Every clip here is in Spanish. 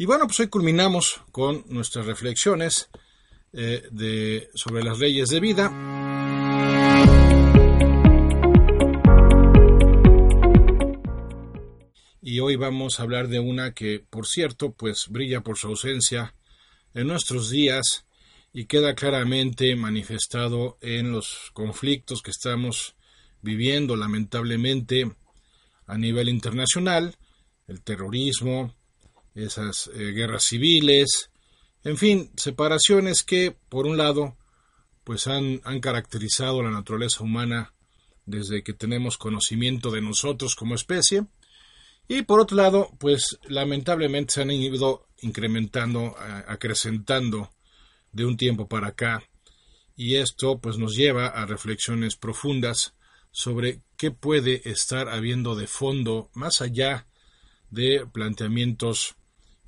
Y bueno, pues hoy culminamos con nuestras reflexiones eh, sobre las leyes de vida. Y hoy vamos a hablar de una que, por cierto, pues brilla por su ausencia en nuestros días y queda claramente manifestado en los conflictos que estamos viviendo lamentablemente a nivel internacional, el terrorismo, esas eh, guerras civiles, en fin, separaciones que, por un lado, pues han, han caracterizado la naturaleza humana desde que tenemos conocimiento de nosotros como especie, y por otro lado, pues lamentablemente se han ido incrementando, acrecentando de un tiempo para acá, y esto pues nos lleva a reflexiones profundas sobre qué puede estar habiendo de fondo más allá de planteamientos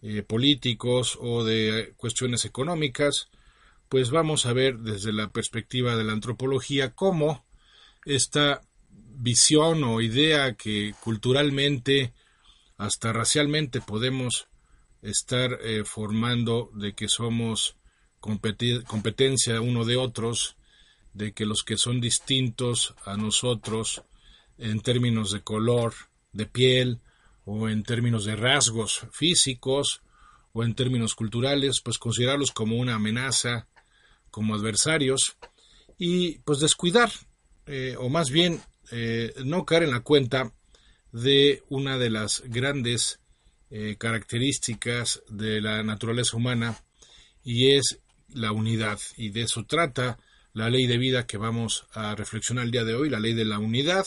eh, políticos o de cuestiones económicas, pues vamos a ver desde la perspectiva de la antropología cómo esta visión o idea que culturalmente, hasta racialmente podemos estar eh, formando de que somos competencia uno de otros, de que los que son distintos a nosotros en términos de color, de piel, o en términos de rasgos físicos o en términos culturales, pues considerarlos como una amenaza, como adversarios y pues descuidar eh, o más bien eh, no caer en la cuenta de una de las grandes eh, características de la naturaleza humana y es la unidad y de eso trata la ley de vida que vamos a reflexionar el día de hoy, la ley de la unidad.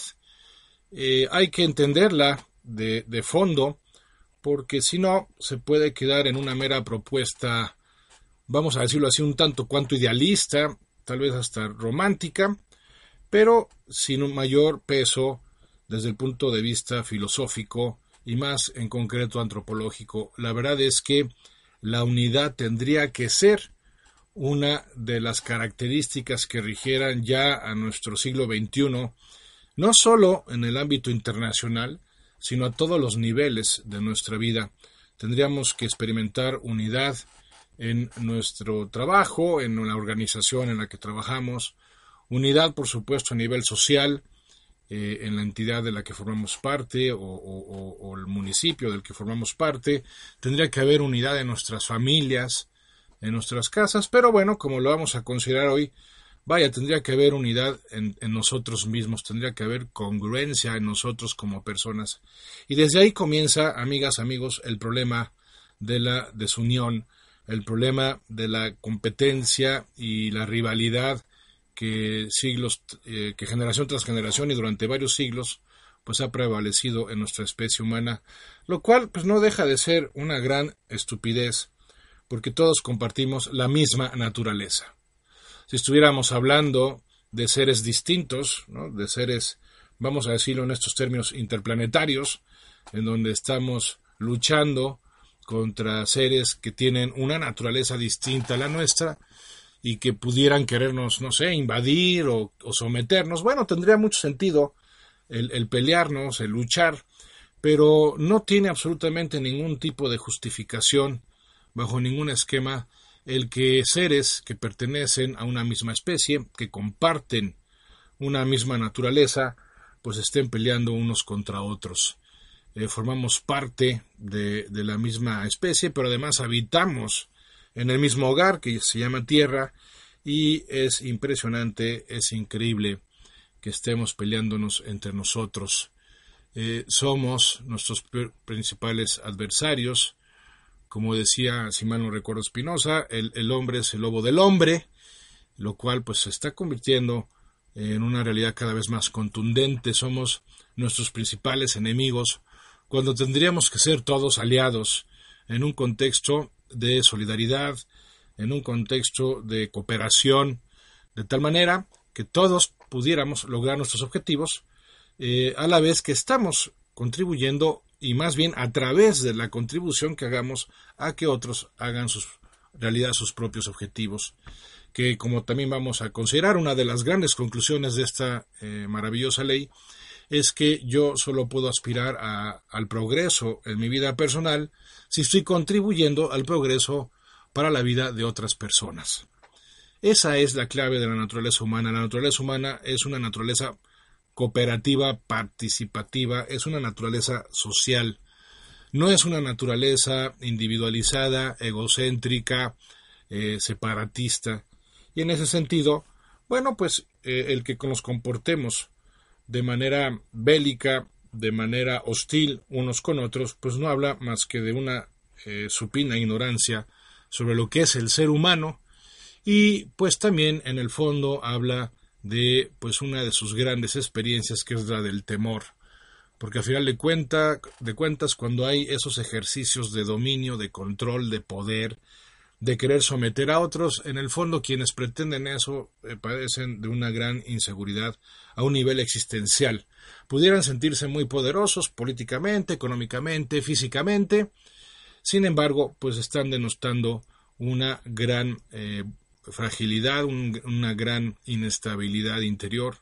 hay que entenderla de, fondo, porque si no, se puede quedar en una mera propuesta, vamos a decirlo así, un tanto cuanto idealista, tal vez hasta romántica, pero sin un mayor peso desde el punto de vista filosófico y más en concreto antropológico. La verdad es que la unidad tendría que ser una de las características que rigieran ya a nuestro siglo XXI, no solo en el ámbito internacional, sino a todos los niveles de nuestra vida. Tendríamos que experimentar unidad en nuestro trabajo, en la organización en la que trabajamos, unidad, por supuesto, a nivel social, eh, en la entidad de la que formamos parte o, o, el municipio del que formamos parte. Tendría que haber unidad en nuestras familias, en nuestras casas, pero bueno, como lo vamos a considerar hoy, Vaya, tendría que haber unidad en, nosotros mismos, tendría que haber congruencia en nosotros como personas. Y desde ahí comienza, amigas, amigos, el problema de la desunión, el problema de la competencia y la rivalidad que siglos, eh, que generación tras generación y durante varios siglos, pues ha prevalecido en nuestra especie humana, lo cual pues no deja de ser una gran estupidez, porque todos compartimos la misma naturaleza si estuviéramos hablando de seres distintos, de seres, vamos a decirlo en estos términos, interplanetarios, en donde estamos luchando contra seres que tienen una naturaleza distinta a la nuestra y que pudieran querernos, no sé, invadir o, someternos. Bueno, tendría mucho sentido el, el pelearnos, el luchar, pero no tiene absolutamente ningún tipo de justificación bajo ningún esquema el que seres que pertenecen a una misma especie, que comparten una misma naturaleza, pues estén peleando unos contra otros. Eh, formamos parte de, de, la misma especie, pero además habitamos en el mismo hogar que se llama Tierra y es impresionante, es increíble que estemos peleándonos entre nosotros. Eh, somos nuestros principales adversarios, como decía, si mal no recuerdo Spinoza, el, hombre es el lobo del hombre, lo cual pues se está convirtiendo en una realidad cada vez más contundente. Somos nuestros principales enemigos cuando tendríamos que ser todos aliados en un contexto de solidaridad, en un contexto de cooperación, de tal manera que todos pudiéramos lograr nuestros objetivos eh, a la vez que estamos contribuyendo y más bien a través de la contribución que hagamos a que otros hagan sus realidad sus propios objetivos que como también vamos a considerar una de las grandes conclusiones de esta eh, maravillosa ley es que yo solo puedo aspirar al progreso en mi vida personal si estoy contribuyendo al progreso para la vida de otras personas. Esa es la clave de la naturaleza humana. La naturaleza humana es una naturaleza cooperativa, participativa, es una naturaleza social. No es una naturaleza individualizada, egocéntrica, eh, separatista. Y en ese sentido, bueno, pues eh, el que nos comportemos de manera bélica, de manera hostil unos con otros, pues no habla más que de una eh, supina ignorancia sobre lo que es el ser humano y pues también en el fondo habla de pues una de sus grandes experiencias que es la del temor porque al final de, de cuentas cuando hay esos ejercicios de dominio, de control, de poder, de querer someter a otros, en el fondo quienes pretenden eso eh, padecen de una gran inseguridad a un nivel existencial. Pudieran sentirse muy poderosos políticamente, económicamente, físicamente, sin embargo, pues están denostando una gran eh, fragilidad, una gran inestabilidad interior,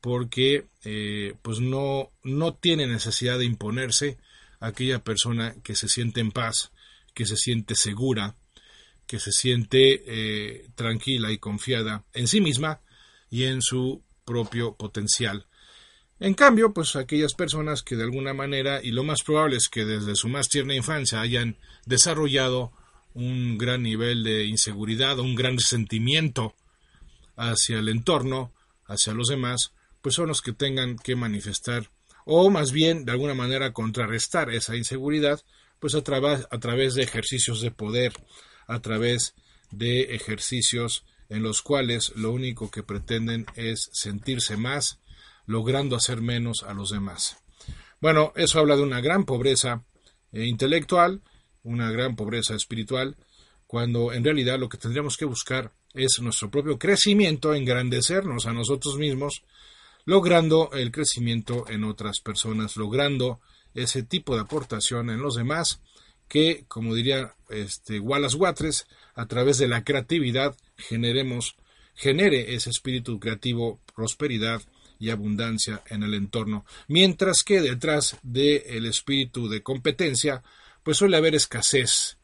porque eh, pues no, no tiene necesidad de imponerse a aquella persona que se siente en paz, que se siente segura, que se siente eh, tranquila y confiada en sí misma y en su propio potencial. En cambio, pues aquellas personas que de alguna manera, y lo más probable es que desde su más tierna infancia hayan desarrollado un gran nivel de inseguridad, un gran sentimiento hacia el entorno, hacia los demás, pues son los que tengan que manifestar o más bien de alguna manera contrarrestar esa inseguridad, pues a, a través de ejercicios de poder, a través de ejercicios en los cuales lo único que pretenden es sentirse más, logrando hacer menos a los demás. Bueno, eso habla de una gran pobreza eh, intelectual, una gran pobreza espiritual, cuando en realidad lo que tendríamos que buscar es nuestro propio crecimiento, engrandecernos a nosotros mismos, logrando el crecimiento en otras personas, logrando ese tipo de aportación en los demás que, como diría este, Wallace Watres, a través de la creatividad generemos, genere ese espíritu creativo, prosperidad y abundancia en el entorno, mientras que detrás del espíritu de competencia, pues suele haber escasez,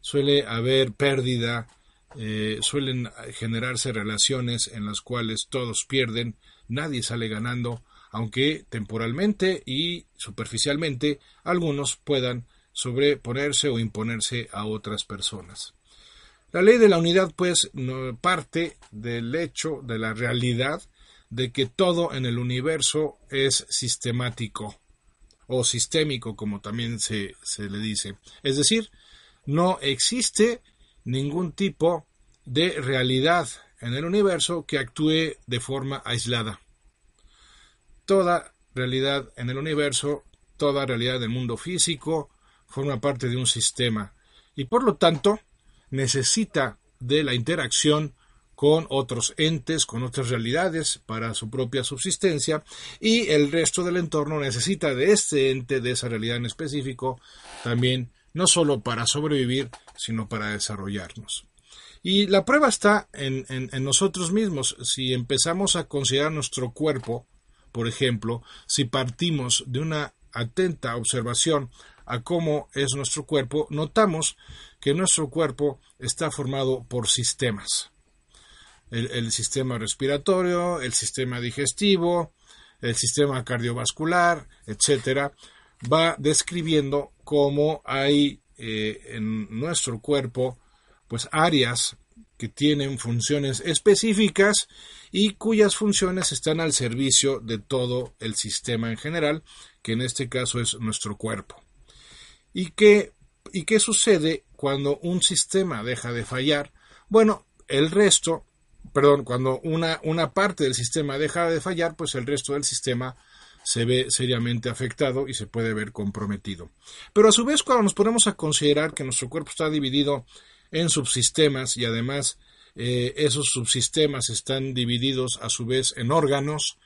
suele haber pérdida, eh, suelen generarse relaciones en las cuales todos pierden, nadie sale ganando, aunque temporalmente y superficialmente algunos puedan sobreponerse o imponerse a otras personas. La ley de la unidad, pues, parte del hecho, de la realidad, de que todo en el universo es sistemático o sistémico, como también se, se le dice. Es decir, no existe ningún tipo de realidad en el universo que actúe de forma aislada. Toda realidad en el universo, toda realidad del mundo físico, forma parte de un sistema y por lo tanto necesita de la interacción con otros entes, con otras realidades para su propia subsistencia y el resto del entorno necesita de este ente, de esa realidad en específico, también no solo para sobrevivir, sino para desarrollarnos. Y la prueba está en, en nosotros mismos. Si empezamos a considerar nuestro cuerpo, por ejemplo, si partimos de una atenta observación a cómo es nuestro cuerpo, notamos que nuestro cuerpo está formado por sistemas. El, sistema respiratorio, el sistema digestivo, el sistema cardiovascular, etcétera, va describiendo cómo hay eh, en nuestro cuerpo pues áreas que tienen funciones específicas y cuyas funciones están al servicio de todo el sistema en general, que en este caso es nuestro cuerpo. ¿Y qué, ¿Y qué sucede cuando un sistema deja de fallar? Bueno, el resto, perdón, cuando una, una parte del sistema deja de fallar, pues el resto del sistema se ve seriamente afectado y se puede ver comprometido. Pero a su vez, cuando nos ponemos a considerar que nuestro cuerpo está dividido en subsistemas y además eh, esos subsistemas están divididos a su vez en órganos,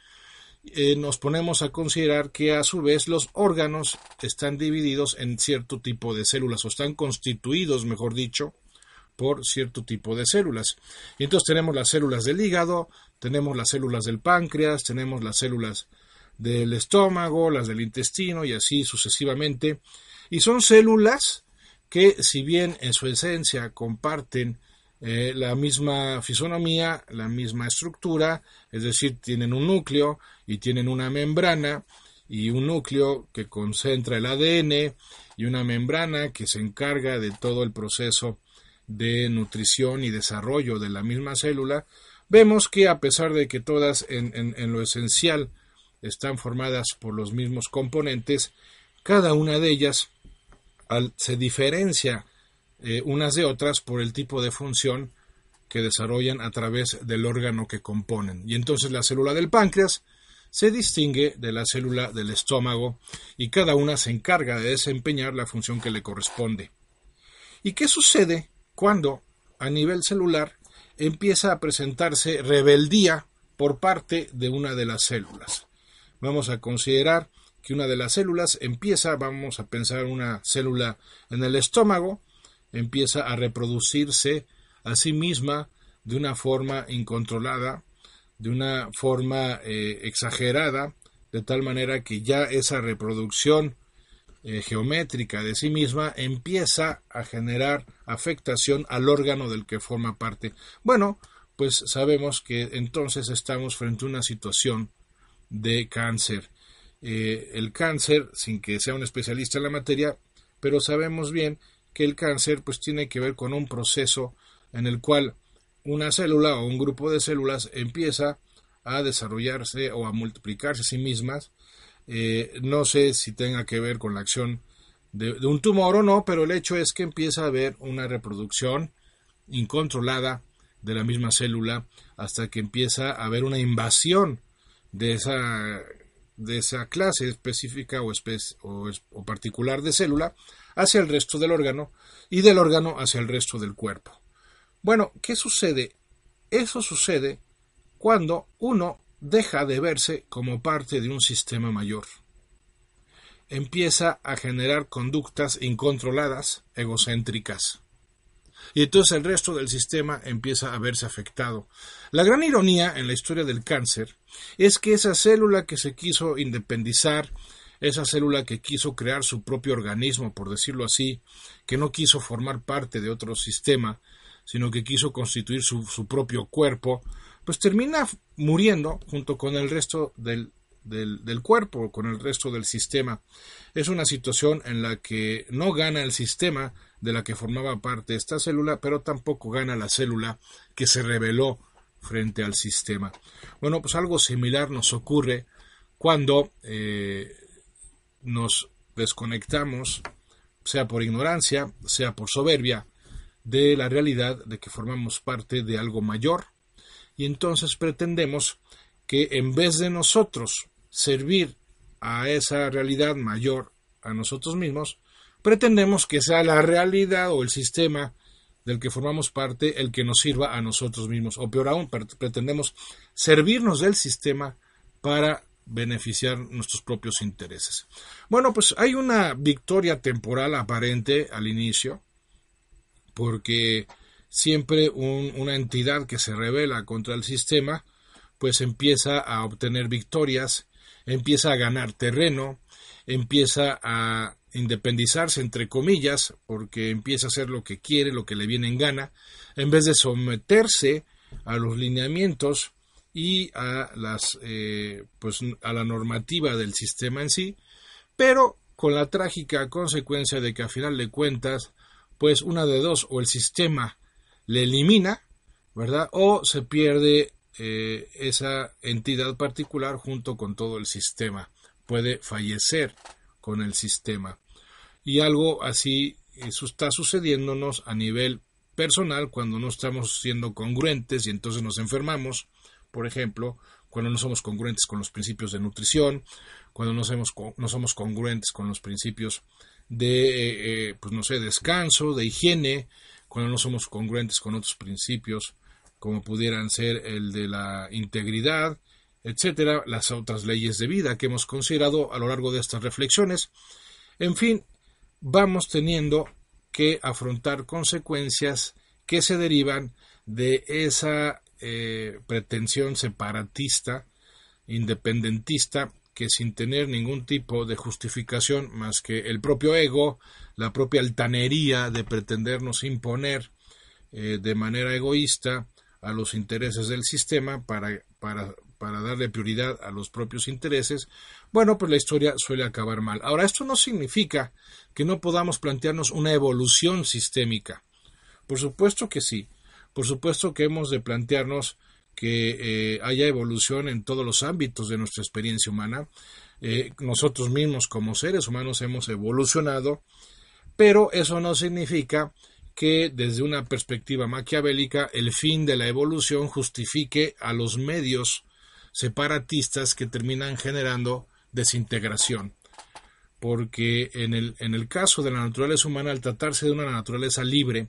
eh, nos ponemos a considerar que a su vez los órganos están divididos en cierto tipo de células o están constituidos, mejor dicho, por cierto tipo de células. Y entonces tenemos las células del hígado, tenemos las células del páncreas, tenemos las células del estómago, las del intestino y así sucesivamente. Y son células que si bien en su esencia comparten eh, la misma fisonomía, la misma estructura, es decir, tienen un núcleo y tienen una membrana y un núcleo que concentra el ADN y una membrana que se encarga de todo el proceso de nutrición y desarrollo de la misma célula, vemos que a pesar de que todas en, lo esencial están formadas por los mismos componentes, cada una de ellas se diferencia eh, unas de otras por el tipo de función que desarrollan a través del órgano que componen. Y entonces la célula del páncreas se distingue de la célula del estómago y cada una se encarga de desempeñar la función que le corresponde. ¿Y qué sucede cuando a nivel celular empieza a presentarse rebeldía por parte de una de las células? Vamos a considerar que una de las células empieza, vamos a pensar una célula en el estómago, empieza a reproducirse a sí misma de una forma incontrolada, de una forma eh, exagerada, de tal manera que ya esa reproducción eh, geométrica de sí misma empieza a generar afectación al órgano del que forma parte. Bueno, pues sabemos que entonces estamos frente a una situación de cáncer. Eh, el cáncer, sin que sea un especialista en la materia, pero sabemos bien que el cáncer pues tiene que ver con un proceso en el cual una célula o un grupo de células empieza a desarrollarse o a multiplicarse a sí mismas. Eh, no sé si tenga que ver con la acción de, un tumor o no, pero el hecho es que empieza a haber una reproducción incontrolada de la misma célula hasta que empieza a haber una invasión de esa, de esa clase específica o, o particular de célula hacia el resto del órgano y del órgano hacia el resto del cuerpo. Bueno, ¿qué sucede? Eso sucede cuando uno deja de verse como parte de un sistema mayor. Empieza a generar conductas incontroladas, egocéntricas. Y entonces el resto del sistema empieza a verse afectado. La gran ironía en la historia del cáncer es que esa célula que se quiso independizar esa célula que quiso crear su propio organismo, por decirlo así, que no quiso formar parte de otro sistema, sino que quiso constituir su, propio cuerpo, pues termina muriendo junto con el resto del, del, cuerpo, con el resto del sistema. Es una situación en la que no gana el sistema de la que formaba parte esta célula, pero tampoco gana la célula que se rebeló frente al sistema. Bueno, pues algo similar nos ocurre cuando eh, nos desconectamos, sea por ignorancia, sea por soberbia, de la realidad de que formamos parte de algo mayor y entonces pretendemos que en vez de nosotros servir a esa realidad mayor a nosotros mismos, pretendemos que sea la realidad o el sistema del que formamos parte el que nos sirva a nosotros mismos, o peor aún, pretendemos servirnos del sistema para beneficiar nuestros propios intereses. Bueno, pues hay una victoria temporal aparente al inicio, porque siempre una entidad que se revela contra el sistema, pues empieza a obtener victorias, empieza a ganar terreno, empieza a independizarse entre comillas, porque empieza a hacer lo que quiere, lo que le viene en gana, en vez de someterse a los lineamientos y a las eh, pues a la normativa del sistema en sí, pero con la trágica consecuencia de que a final de cuentas, pues una de dos, o el sistema le elimina, ¿verdad? O se pierde eh, esa entidad particular junto con todo el sistema. Puede fallecer con el sistema. Y algo así eso está sucediéndonos a nivel personal cuando no estamos siendo congruentes y entonces nos enfermamos por ejemplo, cuando no somos congruentes con los principios de nutrición, cuando no somos, no somos congruentes con los principios de, eh, eh, pues no sé, descanso, de higiene, cuando no somos congruentes con otros principios como pudieran ser el de la integridad, etcétera, las otras leyes de vida que hemos considerado a lo largo de estas reflexiones. En fin, vamos teniendo que afrontar consecuencias que se derivan de esa eh, pretensión separatista, independentista, que sin tener ningún tipo de justificación más que el propio ego, la propia altanería de pretendernos imponer eh, de manera egoísta a los intereses del sistema para, para, para darle prioridad a los propios intereses, bueno, pues la historia suele acabar mal. Ahora, esto no significa que no podamos plantearnos una evolución sistémica. Por supuesto que sí. Por supuesto que hemos de plantearnos que eh, haya evolución en todos los ámbitos de nuestra experiencia humana. Eh, nosotros mismos como seres humanos hemos evolucionado, pero eso no significa que desde una perspectiva maquiavélica el fin de la evolución justifique a los medios separatistas que terminan generando desintegración. Porque en el, en el caso de la naturaleza humana, al tratarse de una naturaleza libre,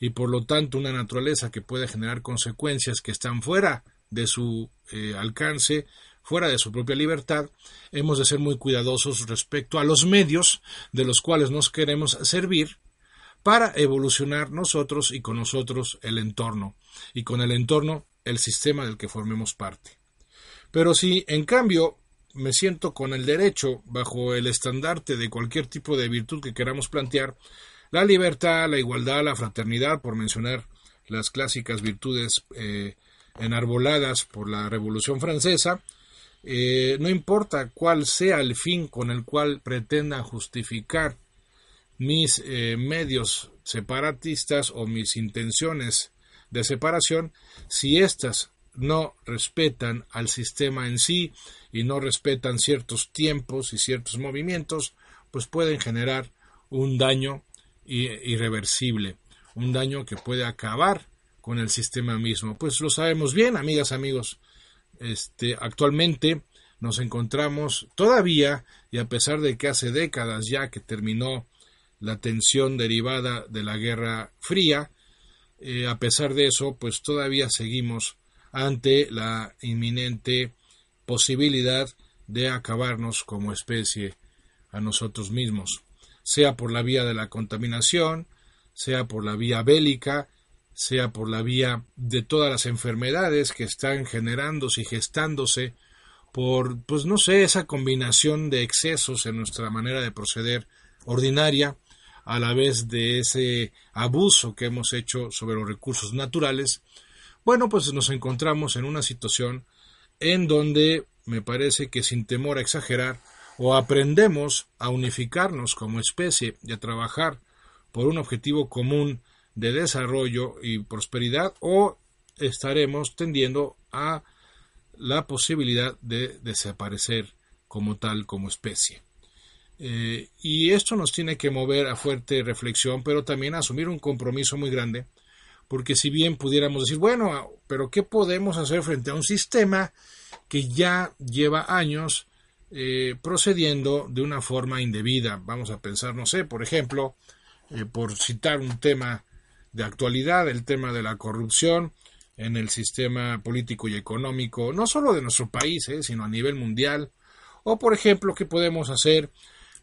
y por lo tanto una naturaleza que puede generar consecuencias que están fuera de su eh, alcance, fuera de su propia libertad, hemos de ser muy cuidadosos respecto a los medios de los cuales nos queremos servir para evolucionar nosotros y con nosotros el entorno, y con el entorno el sistema del que formemos parte. Pero si, en cambio, me siento con el derecho, bajo el estandarte de cualquier tipo de virtud que queramos plantear, la libertad, la igualdad, la fraternidad, por mencionar las clásicas virtudes eh, enarboladas por la Revolución Francesa, eh, no importa cuál sea el fin con el cual pretenda justificar mis eh, medios separatistas o mis intenciones de separación, si éstas no respetan al sistema en sí y no respetan ciertos tiempos y ciertos movimientos, pues pueden generar un daño irreversible, un daño que puede acabar con el sistema mismo. Pues lo sabemos bien, amigas, amigos. Este, actualmente nos encontramos todavía, y a pesar de que hace décadas ya que terminó la tensión derivada de la Guerra Fría, eh, a pesar de eso, pues todavía seguimos ante la inminente posibilidad de acabarnos como especie a nosotros mismos sea por la vía de la contaminación, sea por la vía bélica, sea por la vía de todas las enfermedades que están generándose y gestándose por, pues no sé, esa combinación de excesos en nuestra manera de proceder ordinaria, a la vez de ese abuso que hemos hecho sobre los recursos naturales, bueno, pues nos encontramos en una situación en donde me parece que sin temor a exagerar, o aprendemos a unificarnos como especie y a trabajar por un objetivo común de desarrollo y prosperidad o estaremos tendiendo a la posibilidad de desaparecer como tal, como especie. Eh, y esto nos tiene que mover a fuerte reflexión, pero también a asumir un compromiso muy grande, porque si bien pudiéramos decir, bueno, pero ¿qué podemos hacer frente a un sistema que ya lleva años eh, procediendo de una forma indebida. Vamos a pensar, no sé, por ejemplo, eh, por citar un tema de actualidad, el tema de la corrupción en el sistema político y económico, no solo de nuestro país, sino a nivel mundial, o por ejemplo, qué podemos hacer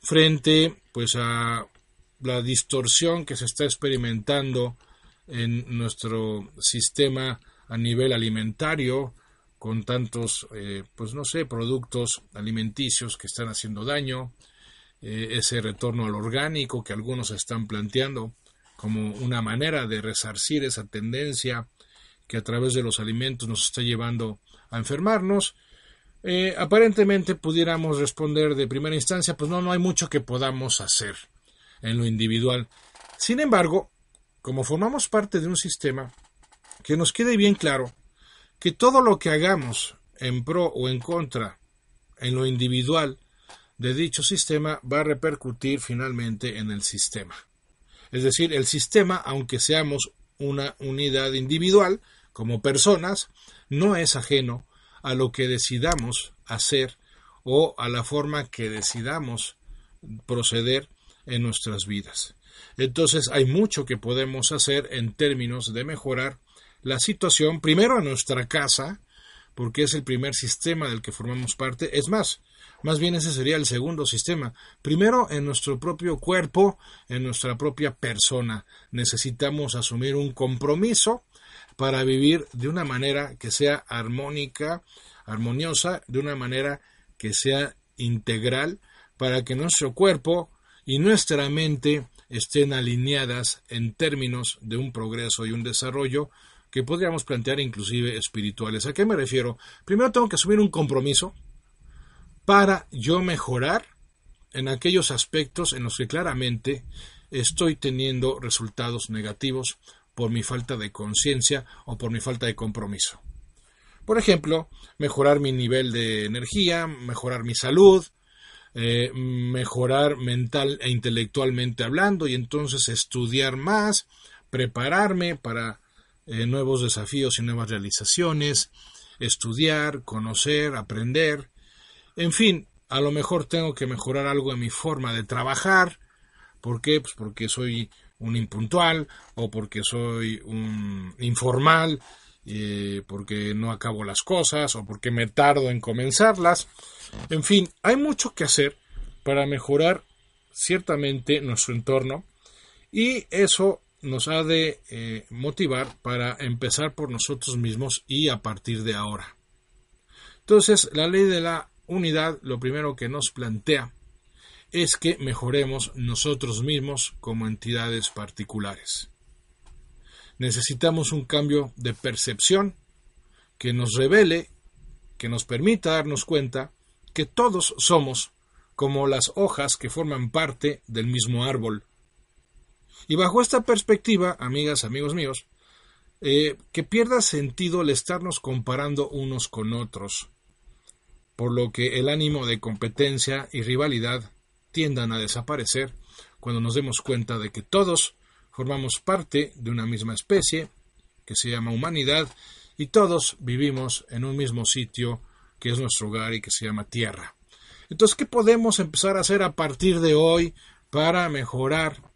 frente pues a la distorsión que se está experimentando en nuestro sistema a nivel alimentario, con tantos, eh, pues no sé, productos alimenticios que están haciendo daño, eh, ese retorno al orgánico que algunos están planteando como una manera de resarcir esa tendencia que a través de los alimentos nos está llevando a enfermarnos. Eh, aparentemente pudiéramos responder de primera instancia, pues no, no hay mucho que podamos hacer en lo individual. Sin embargo, como formamos parte de un sistema, que nos quede bien claro que todo lo que hagamos en pro o en contra en lo individual de dicho sistema va a repercutir finalmente en el sistema. Es decir, el sistema, aunque seamos una unidad individual, como personas, no es ajeno a lo que decidamos hacer o a la forma que decidamos proceder en nuestras vidas. Entonces hay mucho que podemos hacer en términos de mejorar la situación primero en nuestra casa, porque es el primer sistema del que formamos parte. Es más, más bien ese sería el segundo sistema. Primero en nuestro propio cuerpo, en nuestra propia persona. Necesitamos asumir un compromiso para vivir de una manera que sea armónica, armoniosa, de una manera que sea integral para que nuestro cuerpo y nuestra mente estén alineadas en términos de un progreso y un desarrollo que podríamos plantear inclusive espirituales. ¿A qué me refiero? Primero tengo que asumir un compromiso para yo mejorar en aquellos aspectos en los que claramente estoy teniendo resultados negativos por mi falta de conciencia o por mi falta de compromiso. Por ejemplo, mejorar mi nivel de energía, mejorar mi salud, eh, mejorar mental e intelectualmente hablando y entonces estudiar más, prepararme para eh, nuevos desafíos y nuevas realizaciones, estudiar, conocer, aprender, en fin, a lo mejor tengo que mejorar algo en mi forma de trabajar. ¿Por qué? Pues porque soy un impuntual o porque soy un informal, eh, porque no acabo las cosas o porque me tardo en comenzarlas. En fin, hay mucho que hacer para mejorar ciertamente nuestro entorno y eso nos ha de eh, motivar para empezar por nosotros mismos y a partir de ahora. Entonces, la ley de la unidad lo primero que nos plantea es que mejoremos nosotros mismos como entidades particulares. Necesitamos un cambio de percepción que nos revele, que nos permita darnos cuenta que todos somos como las hojas que forman parte del mismo árbol. Y bajo esta perspectiva, amigas, amigos míos, eh, que pierda sentido el estarnos comparando unos con otros, por lo que el ánimo de competencia y rivalidad tiendan a desaparecer cuando nos demos cuenta de que todos formamos parte de una misma especie, que se llama humanidad, y todos vivimos en un mismo sitio que es nuestro hogar y que se llama tierra. Entonces, ¿qué podemos empezar a hacer a partir de hoy para mejorar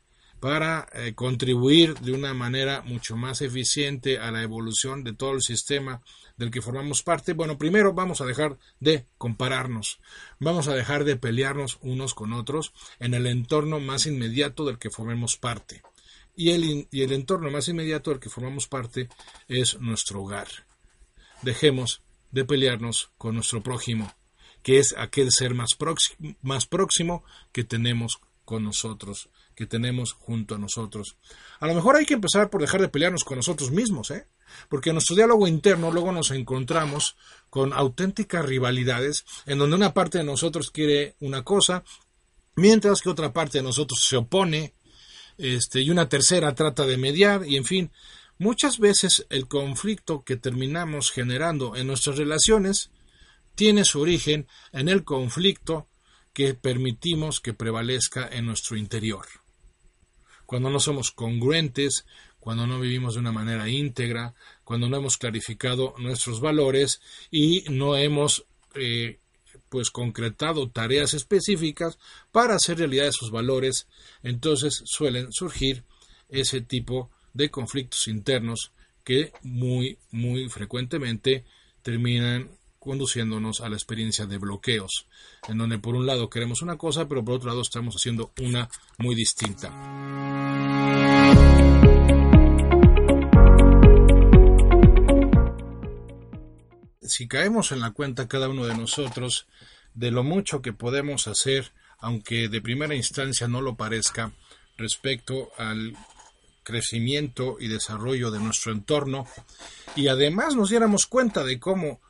para eh, contribuir de una manera mucho más eficiente a la evolución de todo el sistema del que formamos parte, bueno, primero vamos a dejar de compararnos, vamos a dejar de pelearnos unos con otros en el entorno más inmediato del que formemos parte. Y el, y el entorno más inmediato del que formamos parte es nuestro hogar. Dejemos de pelearnos con nuestro prójimo, que es aquel ser más, más próximo que tenemos con nosotros, que tenemos junto a nosotros. A lo mejor hay que empezar por dejar de pelearnos con nosotros mismos, ¿eh? Porque en nuestro diálogo interno luego nos encontramos con auténticas rivalidades en donde una parte de nosotros quiere una cosa, mientras que otra parte de nosotros se opone, este, y una tercera trata de mediar, y en fin, muchas veces el conflicto que terminamos generando en nuestras relaciones tiene su origen en el conflicto que permitimos que prevalezca en nuestro interior. Cuando no somos congruentes, cuando no vivimos de una manera íntegra, cuando no hemos clarificado nuestros valores y no hemos eh, pues concretado tareas específicas para hacer realidad esos valores, entonces suelen surgir ese tipo de conflictos internos que muy muy frecuentemente terminan conduciéndonos a la experiencia de bloqueos, en donde por un lado queremos una cosa, pero por otro lado estamos haciendo una muy distinta. Si caemos en la cuenta cada uno de nosotros de lo mucho que podemos hacer, aunque de primera instancia no lo parezca, respecto al crecimiento y desarrollo de nuestro entorno, y además nos diéramos cuenta de cómo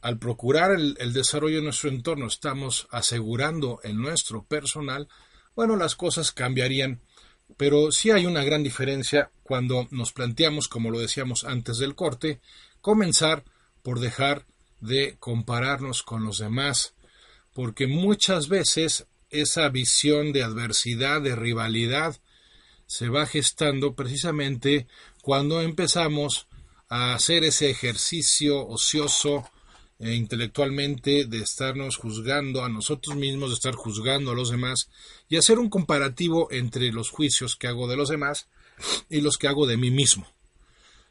al procurar el, desarrollo de nuestro entorno estamos asegurando el nuestro personal, bueno, las cosas cambiarían, pero sí hay una gran diferencia cuando nos planteamos, como lo decíamos antes del corte, comenzar por dejar de compararnos con los demás, porque muchas veces esa visión de adversidad, de rivalidad, se va gestando precisamente cuando empezamos a hacer ese ejercicio ocioso e intelectualmente de estarnos juzgando a nosotros mismos, de estar juzgando a los demás y hacer un comparativo entre los juicios que hago de los demás y los que hago de mí mismo.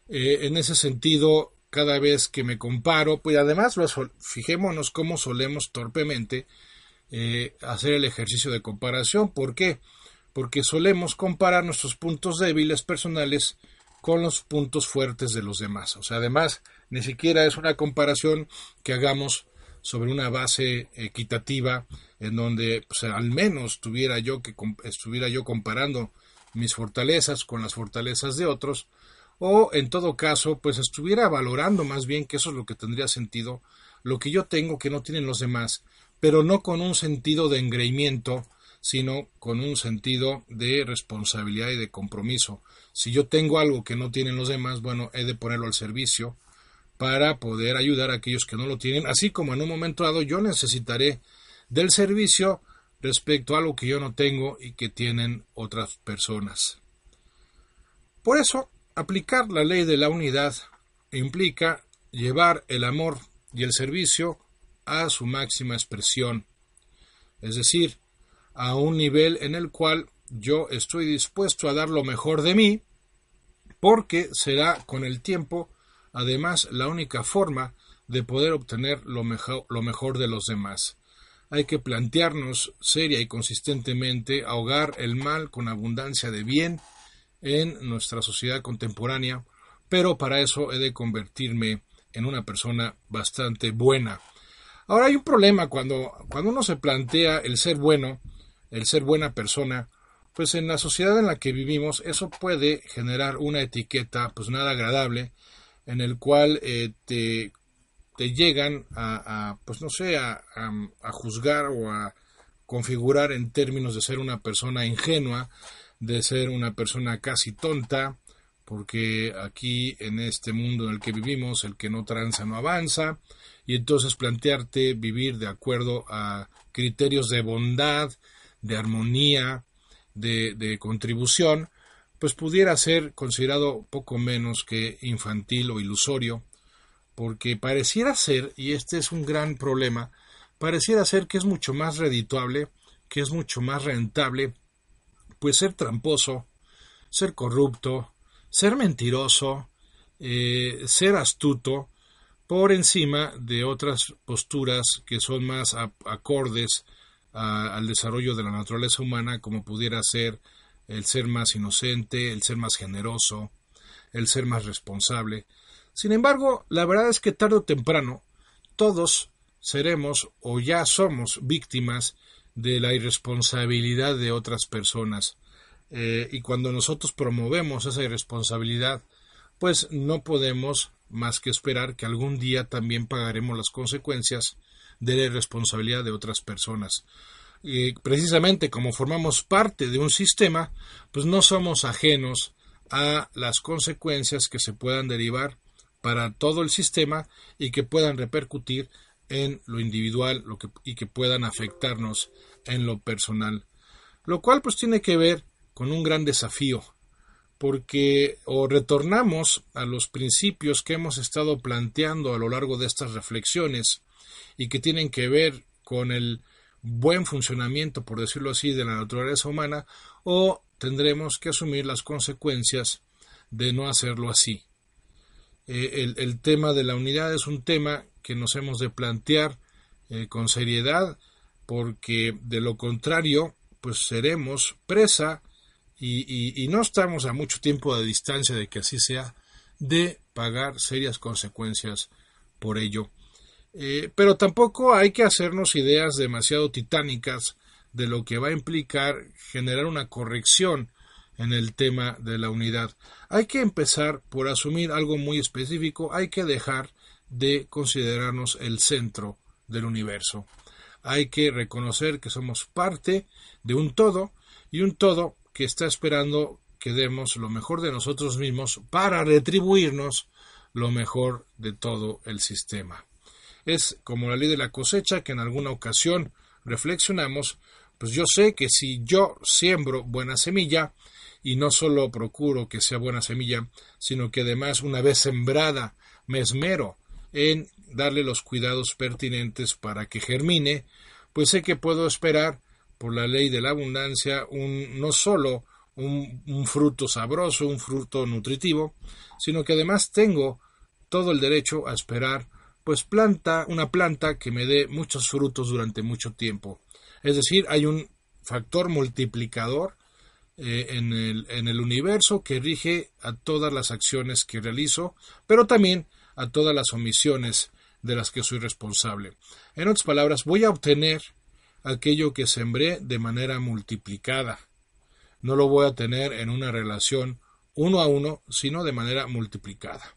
Eh, en ese sentido, cada vez que me comparo, pues además fijémonos cómo solemos torpemente eh, hacer el ejercicio de comparación. ¿Por qué? Porque solemos comparar nuestros puntos débiles personales con los puntos fuertes de los demás. O sea, además, ni siquiera es una comparación que hagamos sobre una base equitativa en donde pues, al menos tuviera yo que estuviera yo comparando mis fortalezas con las fortalezas de otros o en todo caso pues estuviera valorando más bien que eso es lo que tendría sentido lo que yo tengo que no tienen los demás pero no con un sentido de engreimiento sino con un sentido de responsabilidad y de compromiso si yo tengo algo que no tienen los demás bueno he de ponerlo al servicio para poder ayudar a aquellos que no lo tienen, así como en un momento dado yo necesitaré del servicio respecto a algo que yo no tengo y que tienen otras personas. Por eso, aplicar la ley de la unidad implica llevar el amor y el servicio a su máxima expresión, es decir, a un nivel en el cual yo estoy dispuesto a dar lo mejor de mí, porque será con el tiempo además la única forma de poder obtener lo mejor, de los demás. Hay que plantearnos seria y consistentemente ahogar el mal con abundancia de bien en nuestra sociedad contemporánea, pero para eso he de convertirme en una persona bastante buena. Ahora hay un problema cuando, cuando uno se plantea el ser bueno, el ser buena persona, pues en la sociedad en la que vivimos eso puede generar una etiqueta pues nada agradable en el cual eh, te, llegan a, pues no sé, a, a, juzgar o a configurar en términos de ser una persona ingenua, de ser una persona casi tonta, porque aquí en este mundo en el que vivimos el que no tranza no avanza, y entonces plantearte vivir de acuerdo a criterios de bondad, de armonía, de, de contribución, pues pudiera ser considerado poco menos que infantil o ilusorio, porque pareciera ser, y este es un gran problema, pareciera ser que es mucho más redituable, que es mucho más rentable, pues ser tramposo, ser corrupto, ser mentiroso, eh, ser astuto, por encima de otras posturas que son más acordes al desarrollo de la naturaleza humana, como pudiera ser el ser más inocente, el ser más generoso, el ser más responsable. Sin embargo, la verdad es que tarde o temprano todos seremos o ya somos víctimas de la irresponsabilidad de otras personas. Eh, y cuando nosotros promovemos esa irresponsabilidad, pues no podemos más que esperar que algún día también pagaremos las consecuencias de la irresponsabilidad de otras personas precisamente como formamos parte de un sistema, pues no somos ajenos a las consecuencias que se puedan derivar para todo el sistema y que puedan repercutir en lo individual y que puedan afectarnos en lo personal. Lo cual pues tiene que ver con un gran desafío, porque o retornamos a los principios que hemos estado planteando a lo largo de estas reflexiones y que tienen que ver con el buen funcionamiento, por decirlo así, de la naturaleza humana, o tendremos que asumir las consecuencias de no hacerlo así. Eh, el, tema de la unidad es un tema que nos hemos de plantear eh, con seriedad, porque de lo contrario, pues seremos presa y, no estamos a mucho tiempo de distancia de que así sea, de pagar serias consecuencias por ello. Eh, pero tampoco hay que hacernos ideas demasiado titánicas de lo que va a implicar generar una corrección en el tema de la unidad. Hay que empezar por asumir algo muy específico, hay que dejar de considerarnos el centro del universo. Hay que reconocer que somos parte de un todo y un todo que está esperando que demos lo mejor de nosotros mismos para retribuirnos lo mejor de todo el sistema. Es como la ley de la cosecha que en alguna ocasión reflexionamos, pues yo sé que si yo siembro buena semilla, y no solo procuro que sea buena semilla, sino que además una vez sembrada me esmero en darle los cuidados pertinentes para que germine, pues sé que puedo esperar por la ley de la abundancia un no solo un, fruto sabroso, un fruto nutritivo, sino que además tengo todo el derecho a esperar pues planta, una planta que me dé muchos frutos durante mucho tiempo. Es decir, hay un factor multiplicador eh, en, el, en el universo que rige a todas las acciones que realizo, pero también a todas las omisiones de las que soy responsable. En otras palabras, voy a obtener aquello que sembré de manera multiplicada. No lo voy a tener en una relación uno a uno, sino de manera multiplicada.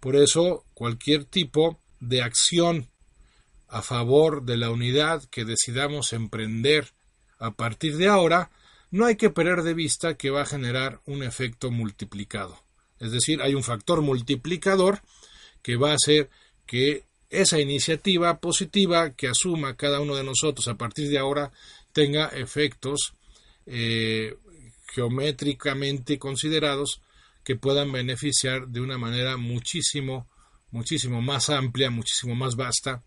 Por eso, cualquier tipo de acción a favor de la unidad que decidamos emprender a partir de ahora, no hay que perder de vista que va a generar un efecto multiplicado. Es decir, hay un factor multiplicador que va a hacer que esa iniciativa positiva que asuma cada uno de nosotros a partir de ahora tenga efectos eh, geométricamente considerados que puedan beneficiar de una manera muchísimo, muchísimo más amplia, muchísimo más vasta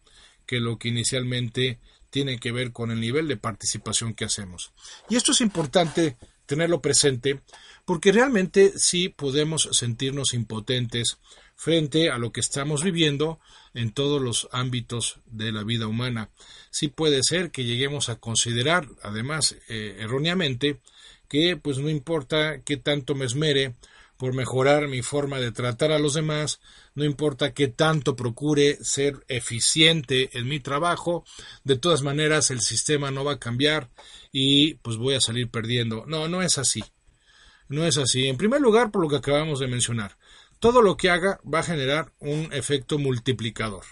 que lo que inicialmente tiene que ver con el nivel de participación que hacemos. Y esto es importante tenerlo presente porque realmente sí podemos sentirnos impotentes frente a lo que estamos viviendo en todos los ámbitos de la vida humana. Sí puede ser que lleguemos a considerar, además eh, erróneamente, que pues no importa qué tanto me esmere por mejorar mi forma de tratar a los demás, no importa qué tanto procure ser eficiente en mi trabajo, de todas maneras el sistema no va a cambiar y pues voy a salir perdiendo. No, no es así. No es así. En primer lugar, por lo que acabamos de mencionar, todo lo que haga va a generar un efecto multiplicador.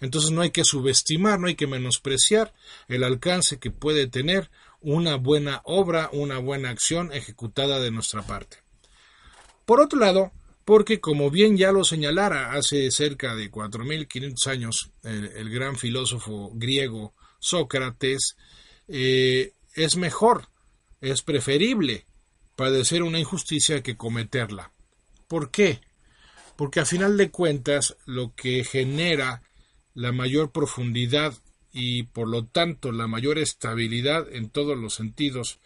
Entonces no hay que subestimar, no hay que menospreciar el alcance que puede tener una buena obra, una buena acción ejecutada de nuestra parte. Por otro lado, porque como bien ya lo señalara hace cerca de 4.500 años el, gran filósofo griego Sócrates, eh, es mejor, es preferible padecer una injusticia que cometerla. ¿Por qué? Porque a final de cuentas lo que genera la mayor profundidad y por lo tanto la mayor estabilidad en todos los sentidos,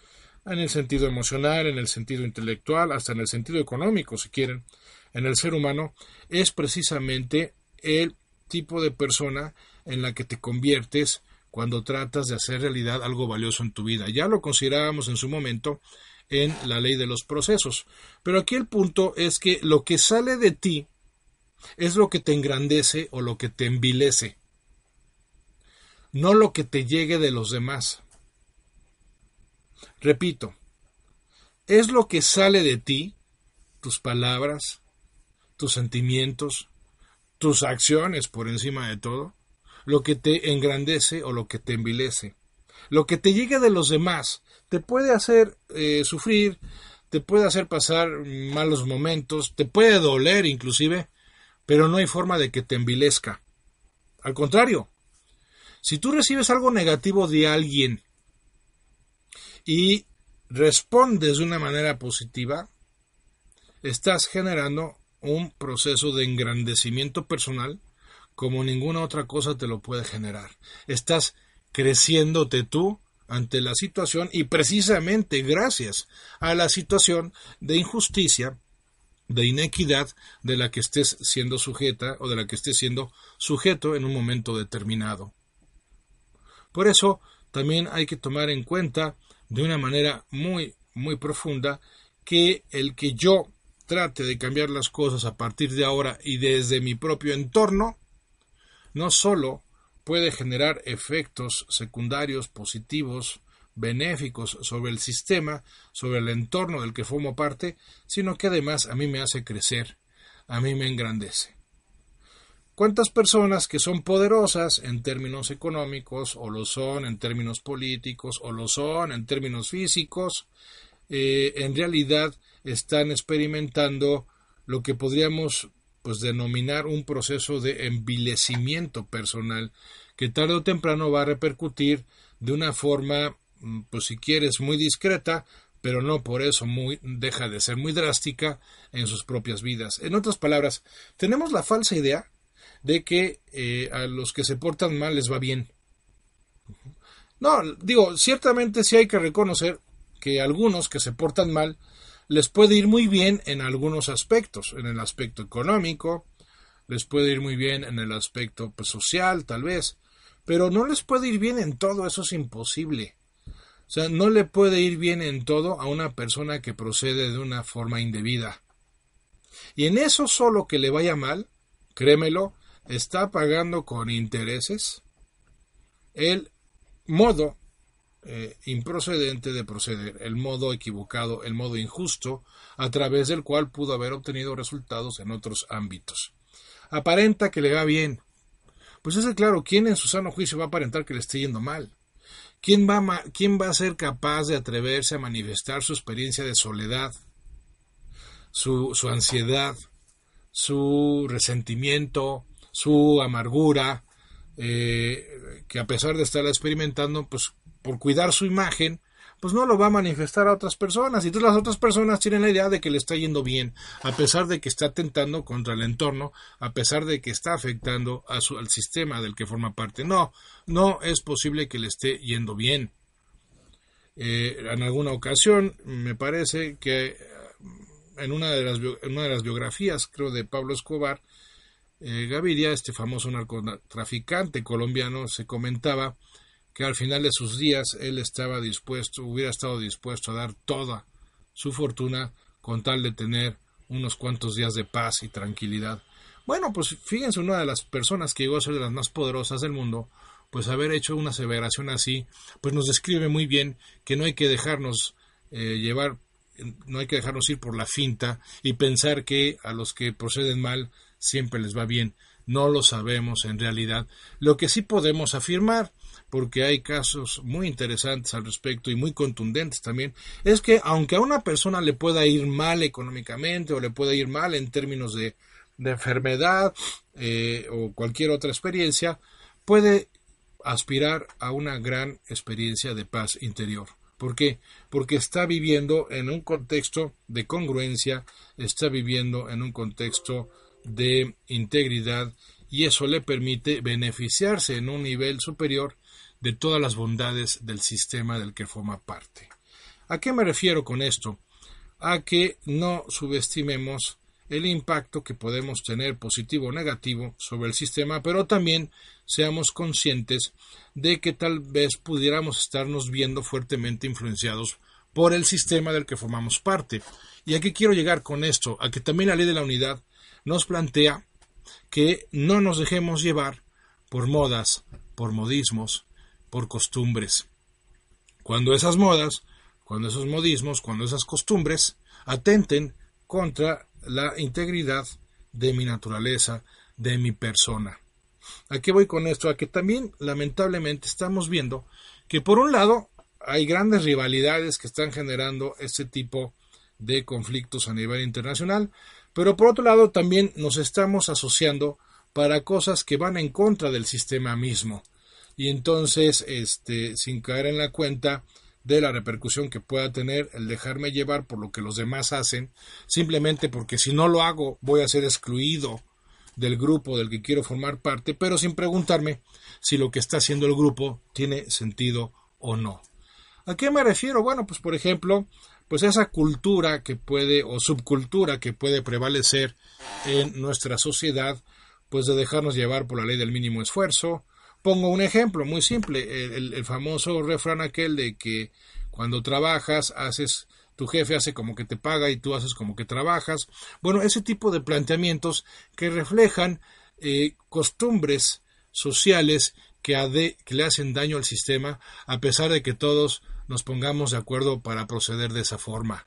en el sentido emocional, en el sentido intelectual, hasta en el sentido económico, si quieren, en el ser humano, es precisamente el tipo de persona en la que te conviertes cuando tratas de hacer realidad algo valioso en tu vida. Ya lo considerábamos en su momento en la ley de los procesos. Pero aquí el punto es que lo que sale de ti es lo que te engrandece o lo que te envilece, no lo que te llegue de los demás. Repito, es lo que sale de ti, tus palabras, tus sentimientos, tus acciones por encima de todo, lo que te engrandece o lo que te envilece. Lo que te llegue de los demás te puede hacer eh, sufrir, te puede hacer pasar malos momentos, te puede doler inclusive, pero no hay forma de que te envilezca. Al contrario, si tú recibes algo negativo de alguien y respondes de una manera positiva, estás generando un proceso de engrandecimiento personal como ninguna otra cosa te lo puede generar. Estás creciéndote tú ante la situación y precisamente gracias a la situación de injusticia de inequidad de la que estés siendo sujeta o de la que estés siendo sujeto en un momento determinado. Por eso también hay que tomar en cuenta de una manera muy muy profunda que el que yo trate de cambiar las cosas a partir de ahora y desde mi propio entorno no solo puede generar efectos secundarios positivos benéficos sobre el sistema, sobre el entorno del que formo parte, sino que además a mí me hace crecer, a mí me engrandece. ¿Cuántas personas que son poderosas en términos económicos, o lo son en términos políticos, o lo son en términos físicos, eh, en realidad están experimentando lo que podríamos pues denominar un proceso de envilecimiento personal que tarde o temprano va a repercutir de una forma Mm, pues si quieres, muy discreta, pero no por eso deja de ser muy drástica en sus propias vidas. En otras palabras, tenemos la falsa idea de que eh, a los que se portan mal les va bien. No, digo, ciertamente sí hay que reconocer que algunos que se portan mal les puede ir muy bien en algunos aspectos, en el aspecto económico, les puede ir muy bien en el aspecto pues, social, tal vez, pero no les puede ir bien en todo, eso es imposible. O sea, no le puede ir bien en todo a una persona que procede de una forma indebida. Y en eso solo que le vaya mal, créemelo, está pagando con intereses el modo eh, improcedente de proceder, el modo equivocado, el modo injusto, a través del cual pudo haber obtenido resultados en otros ámbitos. Aparenta que le va bien. Pues es claro, ¿quién en su sano juicio va a aparentar que le esté yendo mal? ¿Quién va, ¿Quién va a ser capaz de atreverse a manifestar su experiencia de soledad, su, su ansiedad, su resentimiento, su amargura, eh, que a pesar de estar experimentando, pues por cuidar su imagen, pues no lo va a manifestar a otras personas. Y todas las otras personas tienen la idea de que le está yendo bien, a pesar de que está atentando contra el entorno, a pesar de que está afectando a su, al sistema del que forma parte. No, no es posible que le esté yendo bien. Eh, en alguna ocasión, me parece que eh, en una de las, en una de las biografías, creo, de Pablo Escobar, eh, Gaviria, este famoso narcotraficante colombiano, se comentaba que al final de sus días él estaba dispuesto, hubiera estado dispuesto a dar toda su fortuna con tal de tener unos cuantos días de paz y tranquilidad. Bueno, pues fíjense, una de las personas que llegó a ser de las más poderosas del mundo, pues haber hecho una aseveración así, pues nos describe muy bien que no hay que dejarnos eh, llevar, no hay que dejarnos ir por la finta y pensar que a los que proceden mal siempre les va bien. No lo sabemos en realidad. Lo que sí podemos afirmar porque hay casos muy interesantes al respecto y muy contundentes también, es que aunque a una persona le pueda ir mal económicamente o le pueda ir mal en términos de, enfermedad eh, o cualquier otra experiencia, puede aspirar a una gran experiencia de paz interior. ¿Por qué? Porque está viviendo en un contexto de congruencia, está viviendo en un contexto de integridad y eso le permite beneficiarse en un nivel superior de todas las bondades del sistema del que forma parte. ¿A qué me refiero con esto? A que no subestimemos el impacto que podemos tener positivo o negativo sobre el sistema, pero también seamos conscientes de que tal vez pudiéramos estarnos viendo fuertemente influenciados por el sistema del que formamos parte. ¿Y a qué quiero llegar con esto? A que también la ley de la unidad nos plantea que no nos dejemos llevar por modas, por modismos, por costumbres. Cuando esas modas, cuando esos modismos, cuando esas costumbres atenten contra la integridad de mi naturaleza, de mi persona. ¿A qué voy con esto? A que también lamentablemente estamos viendo que por un lado hay grandes rivalidades que están generando este tipo de conflictos a nivel internacional, pero por otro lado también nos estamos asociando para cosas que van en contra del sistema mismo y entonces, este, sin caer en la cuenta de la repercusión que pueda tener el dejarme llevar por lo que los demás hacen, simplemente porque si no lo hago voy a ser excluido del grupo del que quiero formar parte, pero sin preguntarme si lo que está haciendo el grupo tiene sentido o no. ¿A qué me refiero? Bueno, pues por ejemplo, pues esa cultura que puede o subcultura que puede prevalecer en nuestra sociedad, pues de dejarnos llevar por la ley del mínimo esfuerzo, Pongo un ejemplo muy simple, el, famoso refrán aquel de que cuando trabajas haces tu jefe hace como que te paga y tú haces como que trabajas. Bueno, ese tipo de planteamientos que reflejan eh, costumbres sociales que, le hacen daño al sistema a pesar de que todos nos pongamos de acuerdo para proceder de esa forma.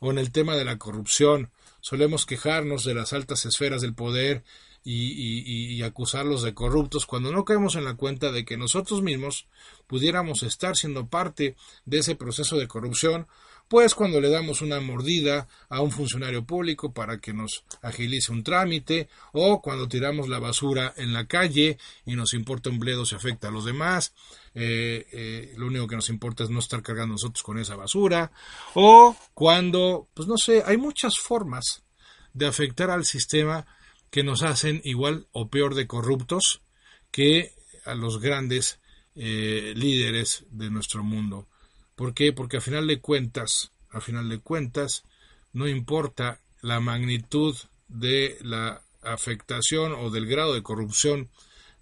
O en el tema de la corrupción, solemos quejarnos de las altas esferas del poder y, acusarlos de corruptos cuando no caemos en la cuenta de que nosotros mismos pudiéramos estar siendo parte de ese proceso de corrupción, pues cuando le damos una mordida a un funcionario público para que nos agilice un trámite, o cuando tiramos la basura en la calle y nos importa un bledo si afecta a los demás, eh, eh, lo único que nos importa es no estar cargando nosotros con esa basura, o cuando, pues no sé, hay muchas formas de afectar al sistema que nos hacen igual o peor de corruptos que a los grandes eh, líderes de nuestro mundo. ¿Por qué? Porque a final de cuentas, a final de cuentas, no importa la magnitud de la afectación o del grado de corrupción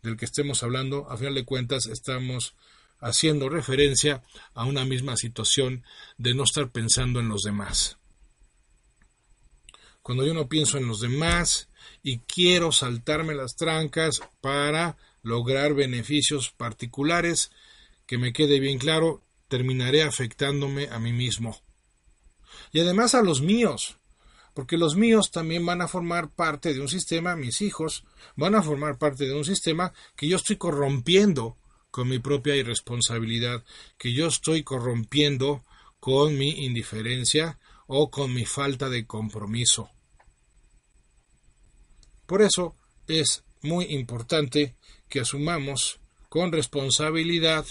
del que estemos hablando, a final de cuentas estamos haciendo referencia a una misma situación de no estar pensando en los demás. Cuando yo no pienso en los demás, y quiero saltarme las trancas para lograr beneficios particulares, que me quede bien claro, terminaré afectándome a mí mismo. Y además a los míos, porque los míos también van a formar parte de un sistema, mis hijos van a formar parte de un sistema que yo estoy corrompiendo con mi propia irresponsabilidad, que yo estoy corrompiendo con mi indiferencia o con mi falta de compromiso. Por eso es muy importante que asumamos con responsabilidad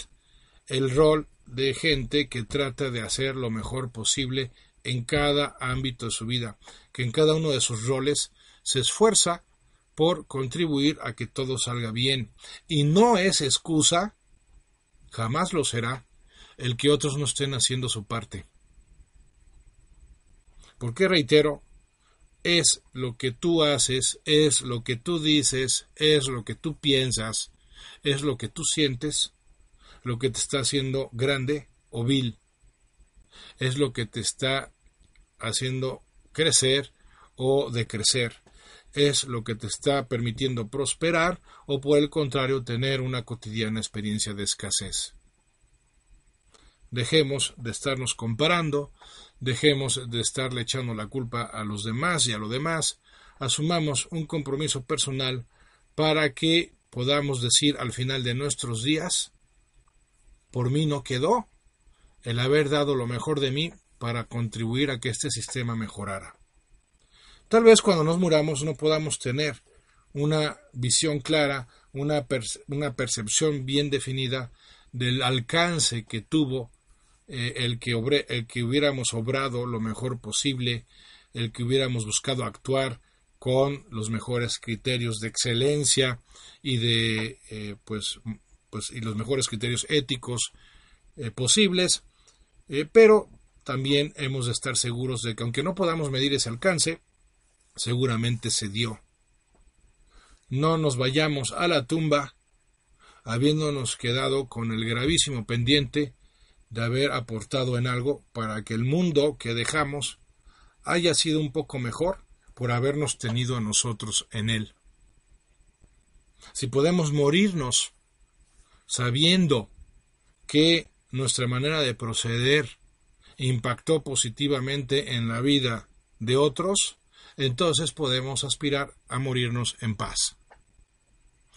el rol de gente que trata de hacer lo mejor posible en cada ámbito de su vida, que en cada uno de sus roles se esfuerza por contribuir a que todo salga bien. Y no es excusa, jamás lo será, el que otros no estén haciendo su parte. Porque reitero, es lo que tú haces, es lo que tú dices, es lo que tú piensas, es lo que tú sientes, lo que te está haciendo grande o vil, es lo que te está haciendo crecer o decrecer, es lo que te está permitiendo prosperar o por el contrario tener una cotidiana experiencia de escasez. Dejemos de estarnos comparando, dejemos de estarle echando la culpa a los demás y a lo demás, asumamos un compromiso personal para que podamos decir al final de nuestros días, por mí no quedó el haber dado lo mejor de mí para contribuir a que este sistema mejorara. Tal vez cuando nos muramos no podamos tener una visión clara, una, una percepción bien definida del alcance que tuvo eh, el, que el que hubiéramos obrado lo mejor posible, el que hubiéramos buscado actuar con los mejores criterios de excelencia y de eh, pues, pues y los mejores criterios éticos eh, posibles pero también hemos de estar seguros de que aunque no podamos medir ese alcance seguramente se dio no nos vayamos a la tumba habiéndonos quedado con el gravísimo pendiente de haber aportado en algo para que el mundo que dejamos haya sido un poco mejor por habernos tenido a nosotros en él. Si podemos morirnos sabiendo que nuestra manera de proceder impactó positivamente en la vida de otros, entonces podemos aspirar a morirnos en paz.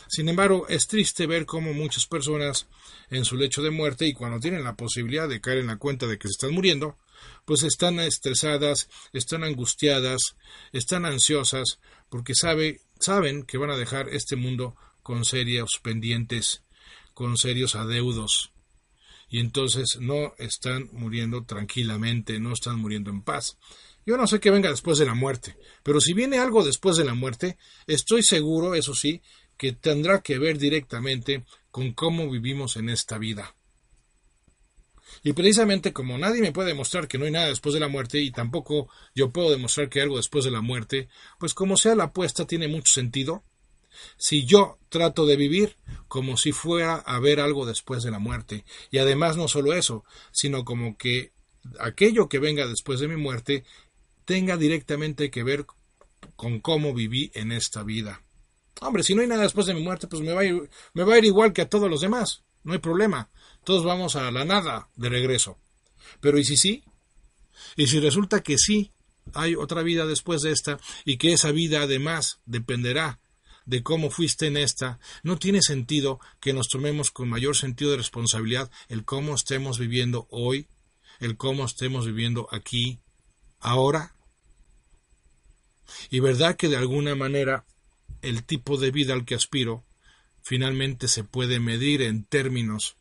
Sin embargo, es triste ver cómo muchas personas en su lecho de muerte y cuando tienen la posibilidad de caer en la cuenta de que se están muriendo, pues están estresadas, están angustiadas, están ansiosas, porque sabe, saben que van a dejar este mundo con serios pendientes, con serios adeudos, y entonces no están muriendo tranquilamente, no están muriendo en paz. Yo no sé qué venga después de la muerte, pero si viene algo después de la muerte, estoy seguro, eso sí, que tendrá que ver directamente con cómo vivimos en esta vida. Y precisamente como nadie me puede demostrar que no hay nada después de la muerte y tampoco yo puedo demostrar que hay algo después de la muerte, pues como sea la apuesta tiene mucho sentido si yo trato de vivir como si fuera a haber algo después de la muerte. Y además no solo eso, sino como que aquello que venga después de mi muerte tenga directamente que ver con cómo viví en esta vida. Hombre, si no hay nada después de mi muerte, pues me va, a ir, me va a ir igual que a todos los demás. No hay problema. Todos vamos a la nada de regreso. Pero ¿y si sí? ¿Y si resulta que sí hay otra vida después de esta y que esa vida además dependerá de cómo fuiste en esta, no tiene sentido que nos tomemos con mayor sentido de responsabilidad el cómo estemos viviendo hoy, el cómo estemos viviendo aquí, ahora. Y verdad que de alguna manera el tipo de vida al que aspiro finalmente se puede medir en términos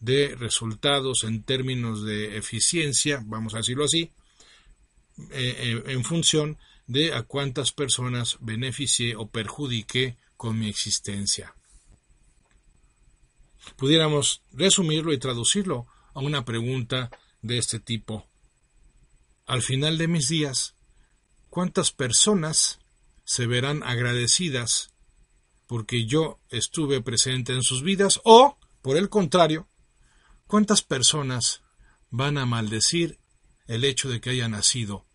de resultados, en términos de eficiencia, vamos a decirlo así, eh, eh, en función de a cuántas personas beneficié o perjudiqué con mi existencia. Pudiéramos resumirlo y traducirlo a una pregunta de este tipo. Al final de mis días, ¿cuántas personas se verán agradecidas porque yo estuve presente en sus vidas o, por el contrario, cuántas personas van a maldecir el hecho de que haya nacido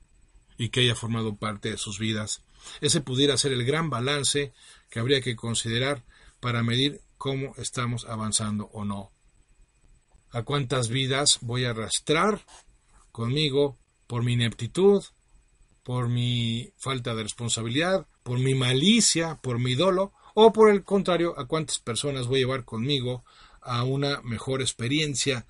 y que haya formado parte de sus vidas. Ese pudiera ser el gran balance que habría que considerar para medir cómo estamos avanzando o no. ¿A cuántas vidas voy a arrastrar conmigo por mi ineptitud, por mi falta de responsabilidad, por mi malicia, por mi dolo, o por el contrario, a cuántas personas voy a llevar conmigo a una mejor experiencia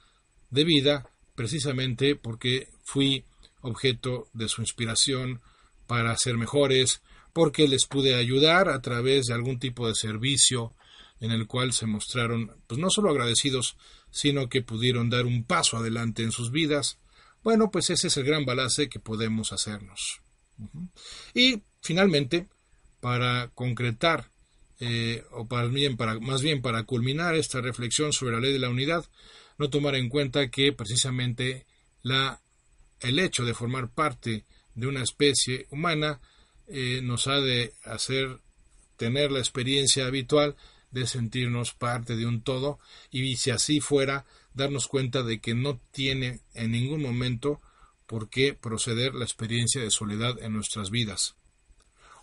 de vida, precisamente porque fui objeto de su inspiración para ser mejores, porque les pude ayudar a través de algún tipo de servicio en el cual se mostraron pues no solo agradecidos, sino que pudieron dar un paso adelante en sus vidas. Bueno, pues ese es el gran balance que podemos hacernos. Y finalmente, para concretar eh, o para, más bien para culminar esta reflexión sobre la ley de la unidad, no tomar en cuenta que precisamente la, el hecho de formar parte de una especie humana eh, nos ha de hacer tener la experiencia habitual de sentirnos parte de un todo y si así fuera, darnos cuenta de que no tiene en ningún momento por qué proceder la experiencia de soledad en nuestras vidas.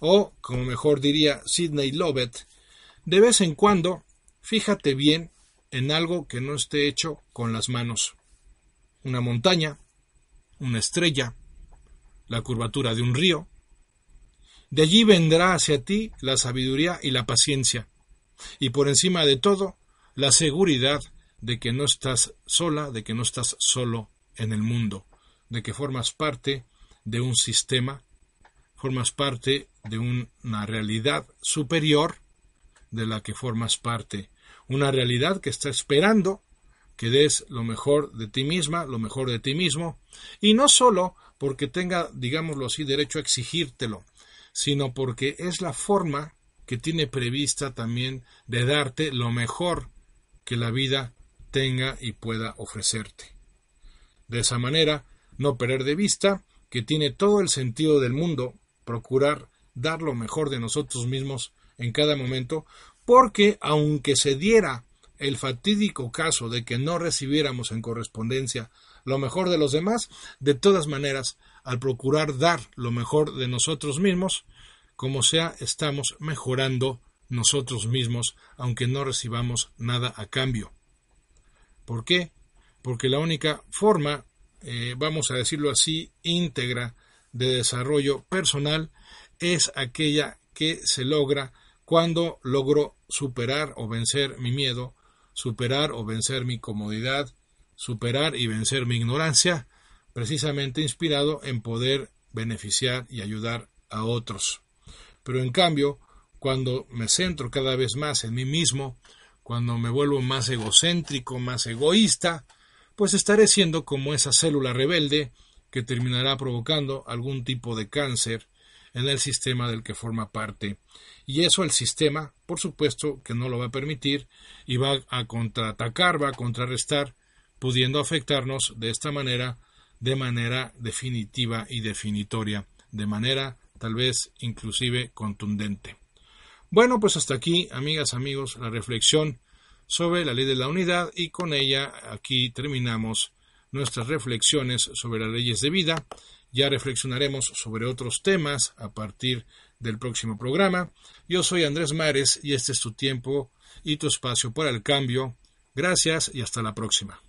O, como mejor diría Sidney Lovett, de vez en cuando, fíjate bien en algo que no esté hecho con las manos. Una montaña, una estrella, la curvatura de un río. De allí vendrá hacia ti la sabiduría y la paciencia, y por encima de todo, la seguridad de que no estás sola, de que no estás solo en el mundo, de que formas parte de un sistema, formas parte de una realidad superior de la que formas parte, una realidad que está esperando que des lo mejor de ti misma, lo mejor de ti mismo, y no solo porque tenga, digámoslo así, derecho a exigírtelo, sino porque es la forma que tiene prevista también de darte lo mejor que la vida tenga y pueda ofrecerte. De esa manera, no perder de vista que tiene todo el sentido del mundo procurar dar lo mejor de nosotros mismos en cada momento, porque aunque se diera el fatídico caso de que no recibiéramos en correspondencia lo mejor de los demás, de todas maneras, al procurar dar lo mejor de nosotros mismos, como sea, estamos mejorando nosotros mismos, aunque no recibamos nada a cambio. ¿Por qué? Porque la única forma, eh, vamos a decirlo así, íntegra de desarrollo personal es aquella que se logra cuando logro superar o vencer mi miedo, superar o vencer mi comodidad, superar y vencer mi ignorancia, precisamente inspirado en poder beneficiar y ayudar a otros. Pero en cambio, cuando me centro cada vez más en mí mismo, cuando me vuelvo más egocéntrico, más egoísta, pues estaré siendo como esa célula rebelde que terminará provocando algún tipo de cáncer en el sistema del que forma parte. Y eso el sistema, por supuesto, que no lo va a permitir y va a contraatacar, va a contrarrestar, pudiendo afectarnos de esta manera, de manera definitiva y definitoria, de manera tal vez inclusive contundente. Bueno, pues hasta aquí, amigas, amigos, la reflexión sobre la ley de la unidad y con ella aquí terminamos nuestras reflexiones sobre las leyes de vida ya reflexionaremos sobre otros temas a partir del próximo programa. Yo soy Andrés Mares y este es tu tiempo y tu espacio para el cambio. Gracias y hasta la próxima.